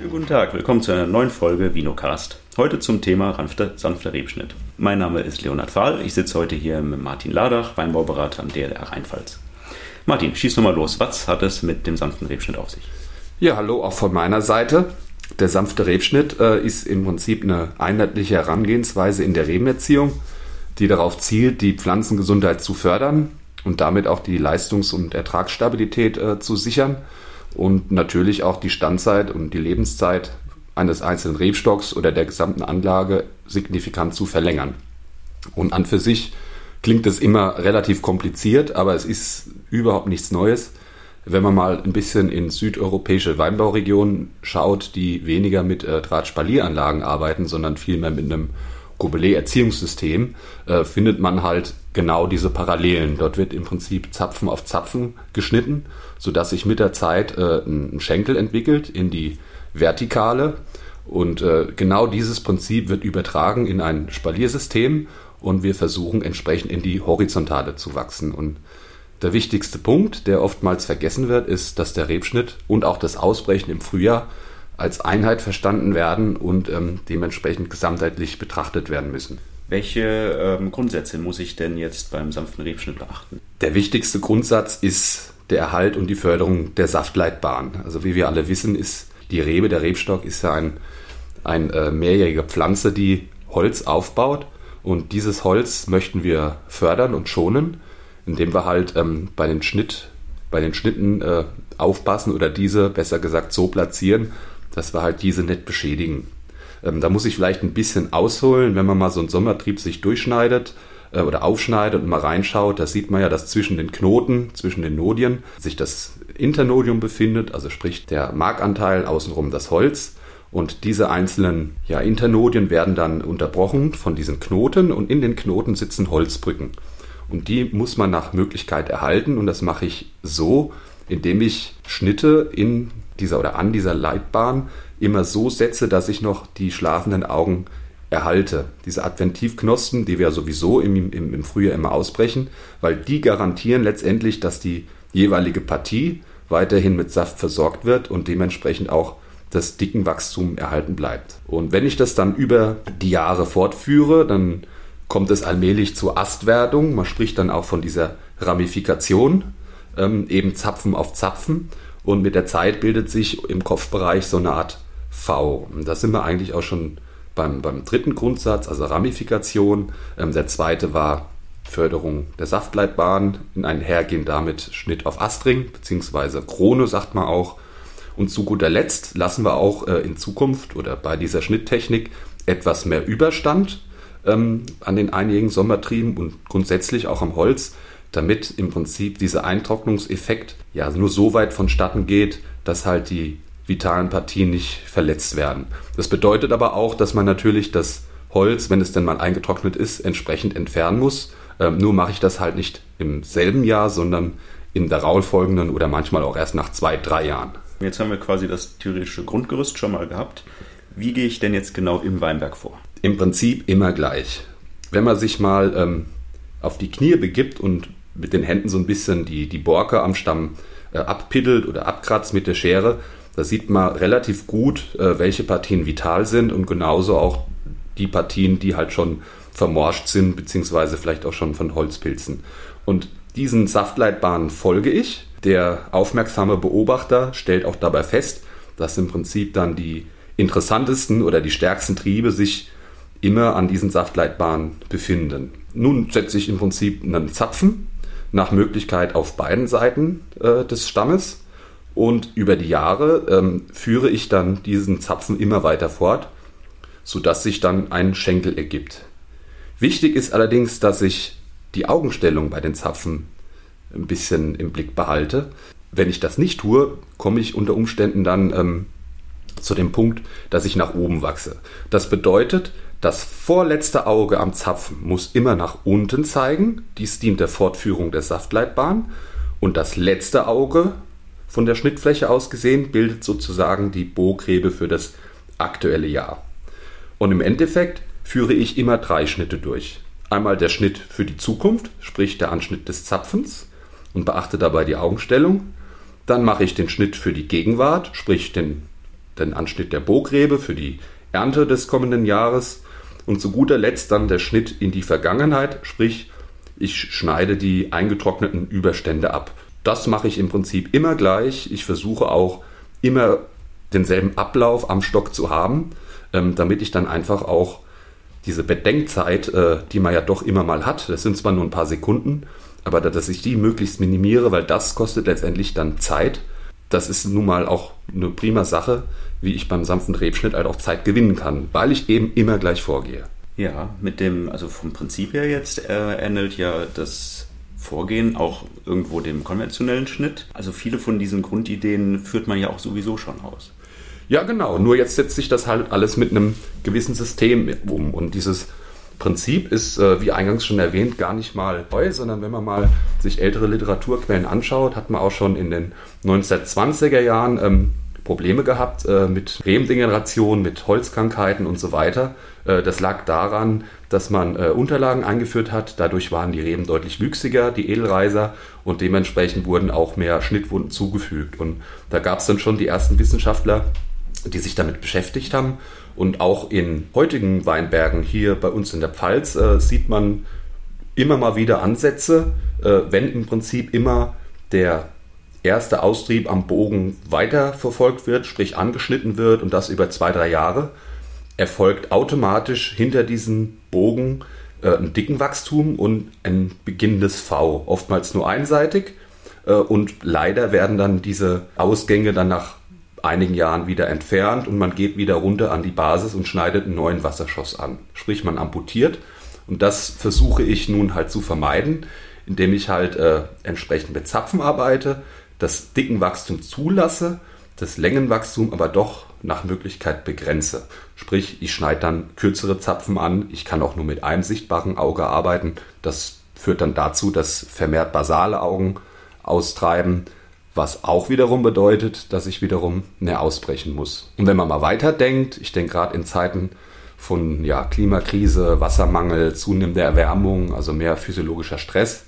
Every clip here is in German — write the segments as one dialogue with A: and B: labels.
A: Schönen guten Tag, willkommen zu einer neuen Folge Vinocast. Heute zum Thema sanfter, sanfter Rebschnitt. Mein Name ist Leonhard Fahl, ich sitze heute hier mit Martin Ladach, Weinbauberater am DLR Rheinpfalz. Martin, schieß nochmal los, was hat es mit dem sanften Rebschnitt auf sich?
B: Ja, hallo auch von meiner Seite. Der sanfte Rebschnitt äh, ist im Prinzip eine einheitliche Herangehensweise in der Rebenerziehung, die darauf zielt, die Pflanzengesundheit zu fördern und damit auch die Leistungs- und Ertragsstabilität äh, zu sichern und natürlich auch die Standzeit und die Lebenszeit eines einzelnen Rebstocks oder der gesamten Anlage signifikant zu verlängern. Und an für sich klingt es immer relativ kompliziert, aber es ist überhaupt nichts Neues. Wenn man mal ein bisschen in südeuropäische Weinbauregionen schaut, die weniger mit äh, Drahtspalieranlagen arbeiten, sondern vielmehr mit einem Gobelet-Erziehungssystem, äh, findet man halt genau diese Parallelen. Dort wird im Prinzip Zapfen auf Zapfen geschnitten, sodass sich mit der Zeit äh, ein Schenkel entwickelt in die Vertikale. Und äh, genau dieses Prinzip wird übertragen in ein Spaliersystem und wir versuchen entsprechend in die Horizontale zu wachsen. Und der wichtigste Punkt, der oftmals vergessen wird, ist, dass der Rebschnitt und auch das Ausbrechen im Frühjahr als Einheit verstanden werden und ähm, dementsprechend gesamtheitlich betrachtet werden müssen.
A: Welche ähm, Grundsätze muss ich denn jetzt beim sanften Rebschnitt beachten?
B: Der wichtigste Grundsatz ist der Erhalt und die Förderung der Saftleitbahn. Also wie wir alle wissen, ist die Rebe, der Rebstock ist ja ein, ein äh, mehrjährige Pflanze, die Holz aufbaut. Und dieses Holz möchten wir fördern und schonen, indem wir halt ähm, bei den Schnitt, bei den Schnitten äh, aufpassen oder diese besser gesagt so platzieren, dass wir halt diese nicht beschädigen. Ähm, da muss ich vielleicht ein bisschen ausholen, wenn man mal so einen Sommertrieb sich durchschneidet äh, oder aufschneidet und mal reinschaut, da sieht man ja, dass zwischen den Knoten, zwischen den Nodien sich das Internodium befindet, also sprich der Markanteil, außenrum das Holz. Und diese einzelnen ja, Internodien werden dann unterbrochen von diesen Knoten und in den Knoten sitzen Holzbrücken. Und die muss man nach Möglichkeit erhalten und das mache ich so, indem ich Schnitte in dieser oder an dieser Leitbahn immer so setze, dass ich noch die schlafenden Augen erhalte. Diese Adventivknospen, die wir sowieso im, im, im Frühjahr immer ausbrechen, weil die garantieren letztendlich, dass die jeweilige Partie weiterhin mit Saft versorgt wird und dementsprechend auch das Dickenwachstum erhalten bleibt. Und wenn ich das dann über die Jahre fortführe, dann kommt es allmählich zur Astwerdung. Man spricht dann auch von dieser Ramifikation, ähm, eben Zapfen auf Zapfen. Und mit der Zeit bildet sich im Kopfbereich so eine Art V. Und da sind wir eigentlich auch schon beim, beim dritten Grundsatz, also Ramifikation. Ähm, der zweite war Förderung der Saftleitbahn, in einhergehend damit Schnitt auf Astring, beziehungsweise Krone, sagt man auch. Und zu guter Letzt lassen wir auch äh, in Zukunft oder bei dieser Schnitttechnik etwas mehr Überstand ähm, an den einjährigen Sommertrieben und grundsätzlich auch am Holz, damit im Prinzip dieser Eintrocknungseffekt ja nur so weit vonstatten geht, dass halt die vitalen Partien nicht verletzt werden. Das bedeutet aber auch, dass man natürlich das Holz, wenn es denn mal eingetrocknet ist, entsprechend entfernen muss. Ähm, nur mache ich das halt nicht im selben Jahr, sondern im darauffolgenden oder manchmal auch erst nach zwei, drei Jahren.
A: Jetzt haben wir quasi das theoretische Grundgerüst schon mal gehabt. Wie gehe ich denn jetzt genau im Weinberg vor?
B: Im Prinzip immer gleich. Wenn man sich mal ähm, auf die Knie begibt und mit den Händen so ein bisschen die, die Borke am Stamm äh, abpiddelt oder abkratzt mit der Schere, da sieht man relativ gut, äh, welche Partien vital sind und genauso auch die Partien, die halt schon vermorscht sind, beziehungsweise vielleicht auch schon von Holzpilzen. Und diesen Saftleitbahnen folge ich. Der aufmerksame Beobachter stellt auch dabei fest, dass im Prinzip dann die interessantesten oder die stärksten Triebe sich immer an diesen Saftleitbahnen befinden. Nun setze ich im Prinzip einen Zapfen nach Möglichkeit auf beiden Seiten äh, des Stammes. Und über die Jahre ähm, führe ich dann diesen Zapfen immer weiter fort, sodass sich dann ein Schenkel ergibt. Wichtig ist allerdings, dass ich die Augenstellung bei den Zapfen ein bisschen im Blick behalte. Wenn ich das nicht tue, komme ich unter Umständen dann ähm, zu dem Punkt, dass ich nach oben wachse. Das bedeutet, das vorletzte Auge am Zapfen muss immer nach unten zeigen. Dies dient der Fortführung der Saftleitbahn. Und das letzte Auge von der Schnittfläche aus gesehen bildet sozusagen die Bogrebe für das aktuelle Jahr. Und im Endeffekt führe ich immer drei Schnitte durch. Einmal der Schnitt für die Zukunft, sprich der Anschnitt des Zapfens und beachte dabei die Augenstellung. Dann mache ich den Schnitt für die Gegenwart, sprich den den Anschnitt der Bogrebe für die Ernte des kommenden Jahres und zu guter Letzt dann der Schnitt in die Vergangenheit, sprich ich schneide die eingetrockneten Überstände ab. Das mache ich im Prinzip immer gleich. Ich versuche auch immer denselben Ablauf am Stock zu haben, ähm, damit ich dann einfach auch diese Bedenkzeit, äh, die man ja doch immer mal hat, das sind zwar nur ein paar Sekunden, aber dass ich die möglichst minimiere, weil das kostet letztendlich dann Zeit. Das ist nun mal auch eine prima Sache, wie ich beim sanften Rebschnitt halt auch Zeit gewinnen kann, weil ich eben immer gleich vorgehe.
A: Ja, mit dem, also vom Prinzip her jetzt äh, ähnelt ja das Vorgehen auch irgendwo dem konventionellen Schnitt. Also viele von diesen Grundideen führt man ja auch sowieso schon aus.
B: Ja, genau. Nur jetzt setzt sich das halt alles mit einem gewissen System um. Und dieses Prinzip ist, äh, wie eingangs schon erwähnt, gar nicht mal neu, sondern wenn man mal sich ältere Literaturquellen anschaut, hat man auch schon in den 1920er Jahren ähm, Probleme gehabt äh, mit Rebendegeneration, mit Holzkrankheiten und so weiter. Äh, das lag daran, dass man äh, Unterlagen eingeführt hat. Dadurch waren die Reben deutlich wüchsiger, die Edelreiser, und dementsprechend wurden auch mehr Schnittwunden zugefügt. Und da gab es dann schon die ersten Wissenschaftler, die sich damit beschäftigt haben. Und auch in heutigen Weinbergen hier bei uns in der Pfalz äh, sieht man immer mal wieder Ansätze, äh, wenn im Prinzip immer der erste Austrieb am Bogen weiterverfolgt wird, sprich angeschnitten wird und das über zwei, drei Jahre, erfolgt automatisch hinter diesem Bogen äh, ein Wachstum und ein beginnendes V, oftmals nur einseitig. Äh, und leider werden dann diese Ausgänge dann nach einigen Jahren wieder entfernt und man geht wieder runter an die Basis und schneidet einen neuen Wasserschoss an. Sprich, man amputiert. Und das versuche ich nun halt zu vermeiden, indem ich halt äh, entsprechend mit Zapfen arbeite, das Dickenwachstum zulasse, das Längenwachstum aber doch nach Möglichkeit begrenze. Sprich, ich schneide dann kürzere Zapfen an, ich kann auch nur mit einem sichtbaren Auge arbeiten. Das führt dann dazu, dass vermehrt basale Augen austreiben, was auch wiederum bedeutet, dass ich wiederum näher ausbrechen muss. Und wenn man mal weiterdenkt, ich denke gerade in Zeiten von ja, Klimakrise, Wassermangel, zunehmender Erwärmung, also mehr physiologischer Stress,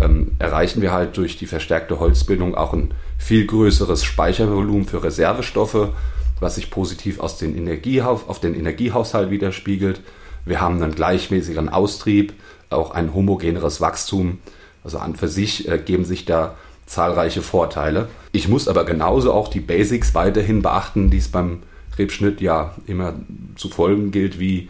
B: ähm, erreichen wir halt durch die verstärkte Holzbildung auch ein viel größeres Speichervolumen für Reservestoffe, was sich positiv aus den Energiehaus auf den Energiehaushalt widerspiegelt. Wir haben einen gleichmäßigeren Austrieb, auch ein homogeneres Wachstum. Also an für sich äh, geben sich da zahlreiche Vorteile. Ich muss aber genauso auch die Basics weiterhin beachten, die es beim Rebschnitt ja immer zu folgen gilt, wie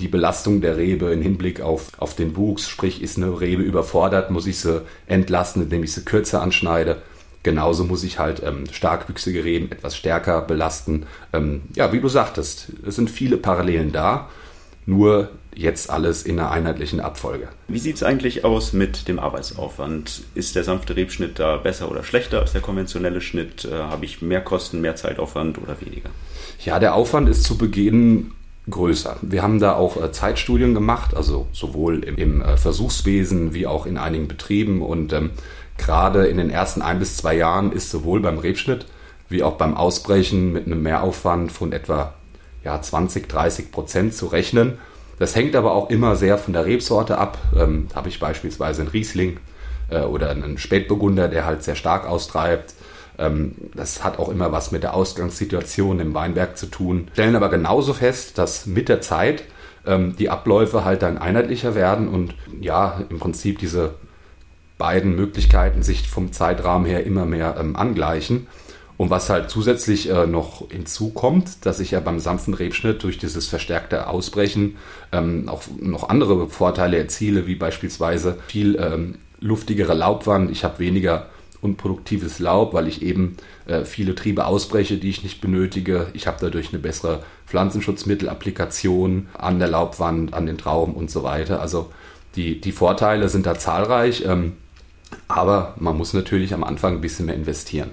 B: die Belastung der Rebe im Hinblick auf, auf den Wuchs, sprich ist eine Rebe überfordert, muss ich sie entlasten, indem ich sie kürzer anschneide. Genauso muss ich halt ähm, starkwüchsige Reben etwas stärker belasten. Ähm, ja, wie du sagtest, es sind viele Parallelen da, nur jetzt alles in einer einheitlichen Abfolge.
A: Wie sieht es eigentlich aus mit dem Arbeitsaufwand? Ist der sanfte Rebschnitt da besser oder schlechter als der konventionelle Schnitt? Äh, Habe ich mehr Kosten, mehr Zeitaufwand oder weniger?
B: Ja, der Aufwand ist zu Beginn größer. Wir haben da auch äh, Zeitstudien gemacht, also sowohl im, im äh, Versuchswesen wie auch in einigen Betrieben. Und ähm, gerade in den ersten ein bis zwei Jahren ist sowohl beim Rebschnitt wie auch beim Ausbrechen mit einem Mehraufwand von etwa ja, 20, 30 Prozent zu rechnen. Das hängt aber auch immer sehr von der Rebsorte ab. Ähm, Habe ich beispielsweise einen Riesling äh, oder einen Spätburgunder, der halt sehr stark austreibt. Ähm, das hat auch immer was mit der Ausgangssituation im Weinberg zu tun. Stellen aber genauso fest, dass mit der Zeit ähm, die Abläufe halt dann einheitlicher werden und ja, im Prinzip diese beiden Möglichkeiten sich vom Zeitrahmen her immer mehr ähm, angleichen. Und was halt zusätzlich äh, noch hinzukommt, dass ich ja beim sanften Rebschnitt durch dieses verstärkte Ausbrechen ähm, auch noch andere Vorteile erziele, wie beispielsweise viel ähm, luftigere Laubwand. Ich habe weniger unproduktives Laub, weil ich eben äh, viele Triebe ausbreche, die ich nicht benötige. Ich habe dadurch eine bessere Pflanzenschutzmittelapplikation an der Laubwand, an den Trauben und so weiter. Also die, die Vorteile sind da zahlreich, ähm, aber man muss natürlich am Anfang ein bisschen mehr investieren.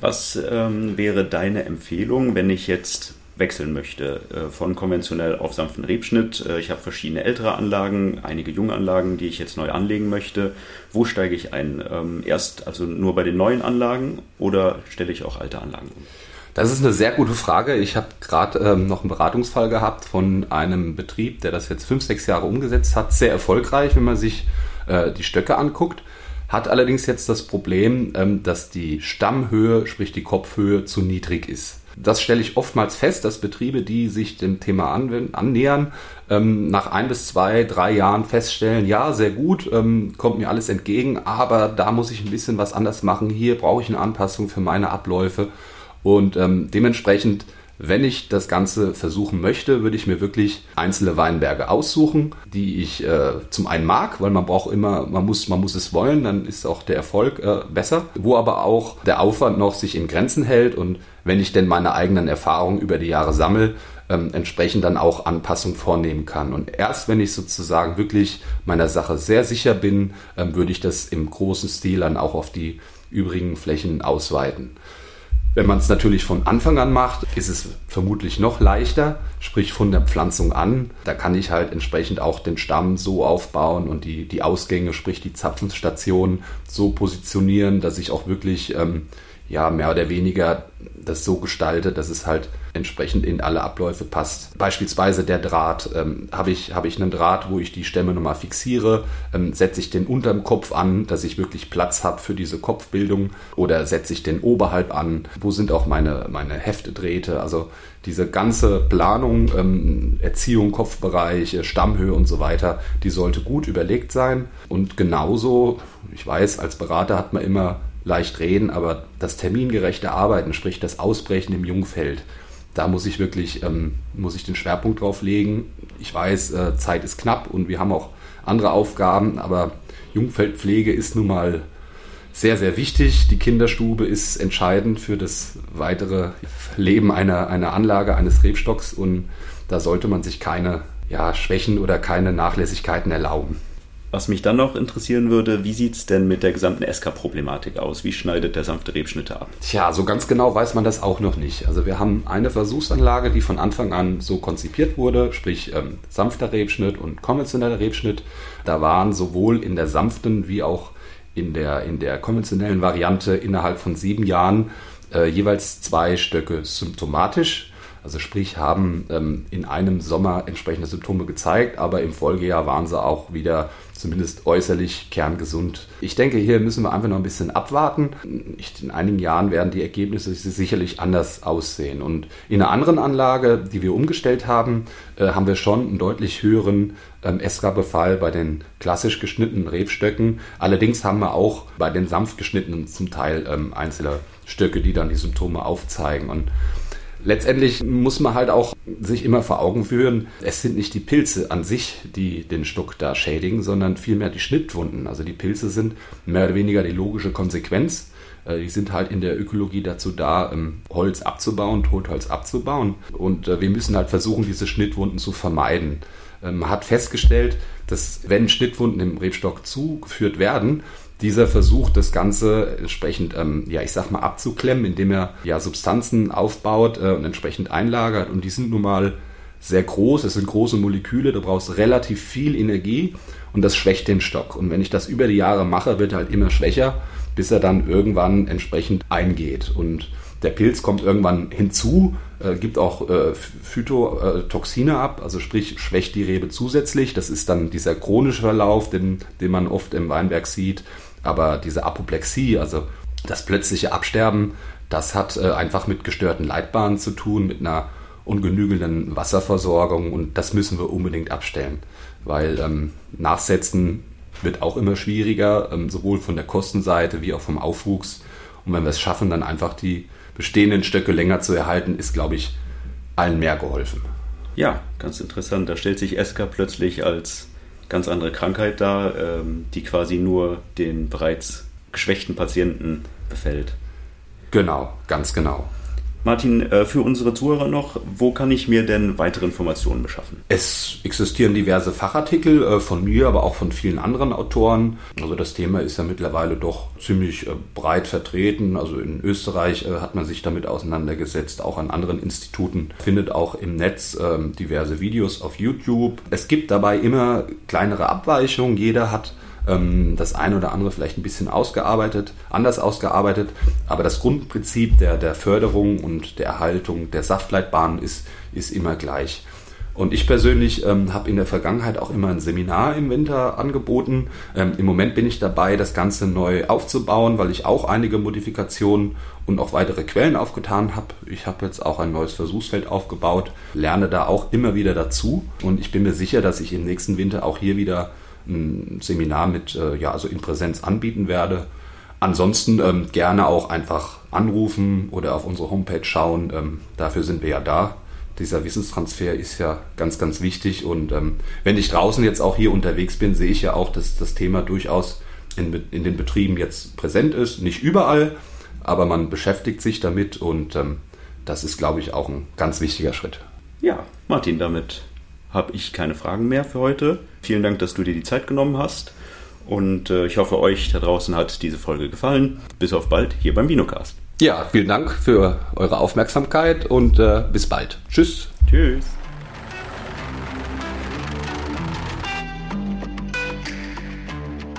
A: Was ähm, wäre deine Empfehlung, wenn ich jetzt wechseln möchte äh, von konventionell auf sanften Rebschnitt? Äh, ich habe verschiedene ältere Anlagen, einige junge Anlagen, die ich jetzt neu anlegen möchte. Wo steige ich ein? Ähm, erst also nur bei den neuen Anlagen oder stelle ich auch alte Anlagen um?
B: Das ist eine sehr gute Frage. Ich habe gerade ähm, noch einen Beratungsfall gehabt von einem Betrieb, der das jetzt fünf, sechs Jahre umgesetzt hat. Sehr erfolgreich, wenn man sich äh, die Stöcke anguckt. Hat allerdings jetzt das Problem, ähm, dass die Stammhöhe, sprich die Kopfhöhe, zu niedrig ist. Das stelle ich oftmals fest, dass Betriebe, die sich dem Thema annähern, ähm, nach ein bis zwei, drei Jahren feststellen, ja, sehr gut, ähm, kommt mir alles entgegen, aber da muss ich ein bisschen was anders machen. Hier brauche ich eine Anpassung für meine Abläufe. Und ähm, dementsprechend wenn ich das Ganze versuchen möchte, würde ich mir wirklich einzelne Weinberge aussuchen, die ich äh, zum einen mag, weil man braucht immer, man muss, man muss es wollen, dann ist auch der Erfolg äh, besser, wo aber auch der Aufwand noch sich in Grenzen hält und wenn ich denn meine eigenen Erfahrungen über die Jahre sammle, ähm, entsprechend dann auch Anpassungen vornehmen kann. Und erst wenn ich sozusagen wirklich meiner Sache sehr sicher bin, ähm, würde ich das im großen Stil dann auch auf die übrigen Flächen ausweiten. Wenn man es natürlich von Anfang an macht, ist es vermutlich noch leichter, sprich von der Pflanzung an. Da kann ich halt entsprechend auch den Stamm so aufbauen und die, die Ausgänge, sprich die Zapfenstationen so positionieren, dass ich auch wirklich ähm, ja mehr oder weniger das so gestalte, dass es halt entsprechend in alle Abläufe passt. Beispielsweise der Draht. Ähm, Habe ich, hab ich einen Draht, wo ich die Stämme nochmal fixiere, ähm, setze ich den unterm Kopf an, dass ich wirklich Platz habe für diese Kopfbildung oder setze ich den oberhalb an, wo sind auch meine, meine Heftedrähte, also diese ganze Planung, ähm, Erziehung, Kopfbereich, Stammhöhe und so weiter, die sollte gut überlegt sein. Und genauso, ich weiß, als Berater hat man immer leicht reden, aber das termingerechte Arbeiten, sprich das Ausbrechen im Jungfeld, da muss ich wirklich, ähm, muss ich den Schwerpunkt drauf legen. Ich weiß, äh, Zeit ist knapp und wir haben auch andere Aufgaben, aber Jungfeldpflege ist nun mal sehr, sehr wichtig. Die Kinderstube ist entscheidend für das weitere Leben einer, einer Anlage, eines Rebstocks und da sollte man sich keine ja, Schwächen oder keine Nachlässigkeiten erlauben.
A: Was mich dann noch interessieren würde, wie sieht es denn mit der gesamten SK-Problematik aus? Wie schneidet der sanfte Rebschnitte ab?
B: Tja, so ganz genau weiß man das auch noch nicht. Also wir haben eine Versuchsanlage, die von Anfang an so konzipiert wurde, sprich ähm, sanfter Rebschnitt und konventioneller Rebschnitt. Da waren sowohl in der sanften wie auch in der, in der konventionellen Variante innerhalb von sieben Jahren äh, jeweils zwei Stöcke symptomatisch also sprich, haben ähm, in einem Sommer entsprechende Symptome gezeigt, aber im Folgejahr waren sie auch wieder zumindest äußerlich kerngesund. Ich denke, hier müssen wir einfach noch ein bisschen abwarten. In einigen Jahren werden die Ergebnisse sicherlich anders aussehen. Und in einer anderen Anlage, die wir umgestellt haben, äh, haben wir schon einen deutlich höheren ähm, Esra-Befall bei den klassisch geschnittenen Rebstöcken. Allerdings haben wir auch bei den sanft geschnittenen zum Teil ähm, einzelne Stöcke, die dann die Symptome aufzeigen. Und letztendlich muss man halt auch sich immer vor Augen führen, es sind nicht die Pilze an sich, die den Stuck da schädigen, sondern vielmehr die Schnittwunden. Also die Pilze sind mehr oder weniger die logische Konsequenz. Äh, die sind halt in der Ökologie dazu da, ähm, Holz abzubauen, Totholz abzubauen. Und äh, wir müssen halt versuchen, diese Schnittwunden zu vermeiden. Ähm, man hat festgestellt, dass wenn Schnittwunden im Rebstock zugeführt werden, dieser versucht, das Ganze entsprechend, ähm, ja, ich sag mal, abzuklemmen, indem er ja Substanzen aufbaut äh, und entsprechend einlagert. Und die sind nun mal sehr groß, es sind große Moleküle, du brauchst relativ viel Energie und das schwächt den Stock. Und wenn ich das über die Jahre mache, wird er halt immer schwächer, bis er dann irgendwann entsprechend eingeht. Und der Pilz kommt irgendwann hinzu, äh, gibt auch äh, Phytotoxine ab, also sprich schwächt die Rebe zusätzlich. Das ist dann dieser chronische Verlauf, den, den man oft im Weinberg sieht. Aber diese Apoplexie, also das plötzliche Absterben, das hat äh, einfach mit gestörten Leitbahnen zu tun, mit einer ungenügenden Wasserversorgung und das müssen wir unbedingt abstellen, weil ähm, Nachsetzen wird auch immer schwieriger, ähm, sowohl von der Kostenseite wie auch vom Aufwuchs. Und wenn wir es schaffen, dann einfach die bestehenden Stöcke länger zu erhalten, ist, glaube ich, allen mehr geholfen.
A: Ja, ganz interessant. Da stellt sich Eska plötzlich als ganz andere Krankheit dar, ähm, die quasi nur den bereits geschwächten Patienten befällt.
B: Genau, ganz genau.
A: Martin, äh, für unsere Zuhörer noch, wo kann ich mir denn weitere Informationen beschaffen?
B: Es existieren diverse Fachartikel äh, von mir, aber auch von vielen anderen Autoren. Also das Thema ist ja mittlerweile doch ziemlich äh, breit vertreten. Also in Österreich hat man sich damit auseinandergesetzt, auch an anderen Instituten. Findet auch im Netz ähm, diverse Videos auf YouTube. Es gibt dabei immer kleinere Abweichungen. Jeder hat ähm, das eine oder andere vielleicht ein bisschen ausgearbeitet, anders ausgearbeitet, aber das Grundprinzip der, der Förderung und der Erhaltung der Saftleitbahn ist, ist immer gleich. Und ich persönlich ähm, habe in der Vergangenheit auch immer ein Seminar im Winter angeboten. Ähm, Im Moment bin ich dabei, das Ganze neu aufzubauen, weil ich auch einige Modifikationen und auch weitere Quellen aufgetan habe. Ich habe jetzt auch ein neues Versuchsfeld aufgebaut, lerne da auch immer wieder dazu und ich bin mir sicher, dass ich im nächsten Winter auch hier wieder ein Seminar mit, äh, ja, also in Präsenz anbieten werde. Ansonsten ähm, gerne auch einfach anrufen oder auf unsere Homepage schauen. Ähm, dafür sind wir ja da dieser Wissenstransfer ist ja ganz, ganz wichtig. Und ähm, wenn ich draußen jetzt auch hier unterwegs bin, sehe ich ja auch, dass das Thema durchaus in, in den Betrieben jetzt präsent ist. Nicht überall, aber man beschäftigt sich damit und ähm, das ist, glaube ich, auch ein ganz wichtiger Schritt.
A: Ja, Martin, damit habe ich keine Fragen mehr für heute. Vielen Dank, dass du dir die Zeit genommen hast. Und äh, ich hoffe, euch da draußen hat diese Folge gefallen. Bis auf bald hier beim Vinocast.
B: Ja, vielen Dank für eure Aufmerksamkeit und äh, bis bald. Tschüss.
A: Tschüss.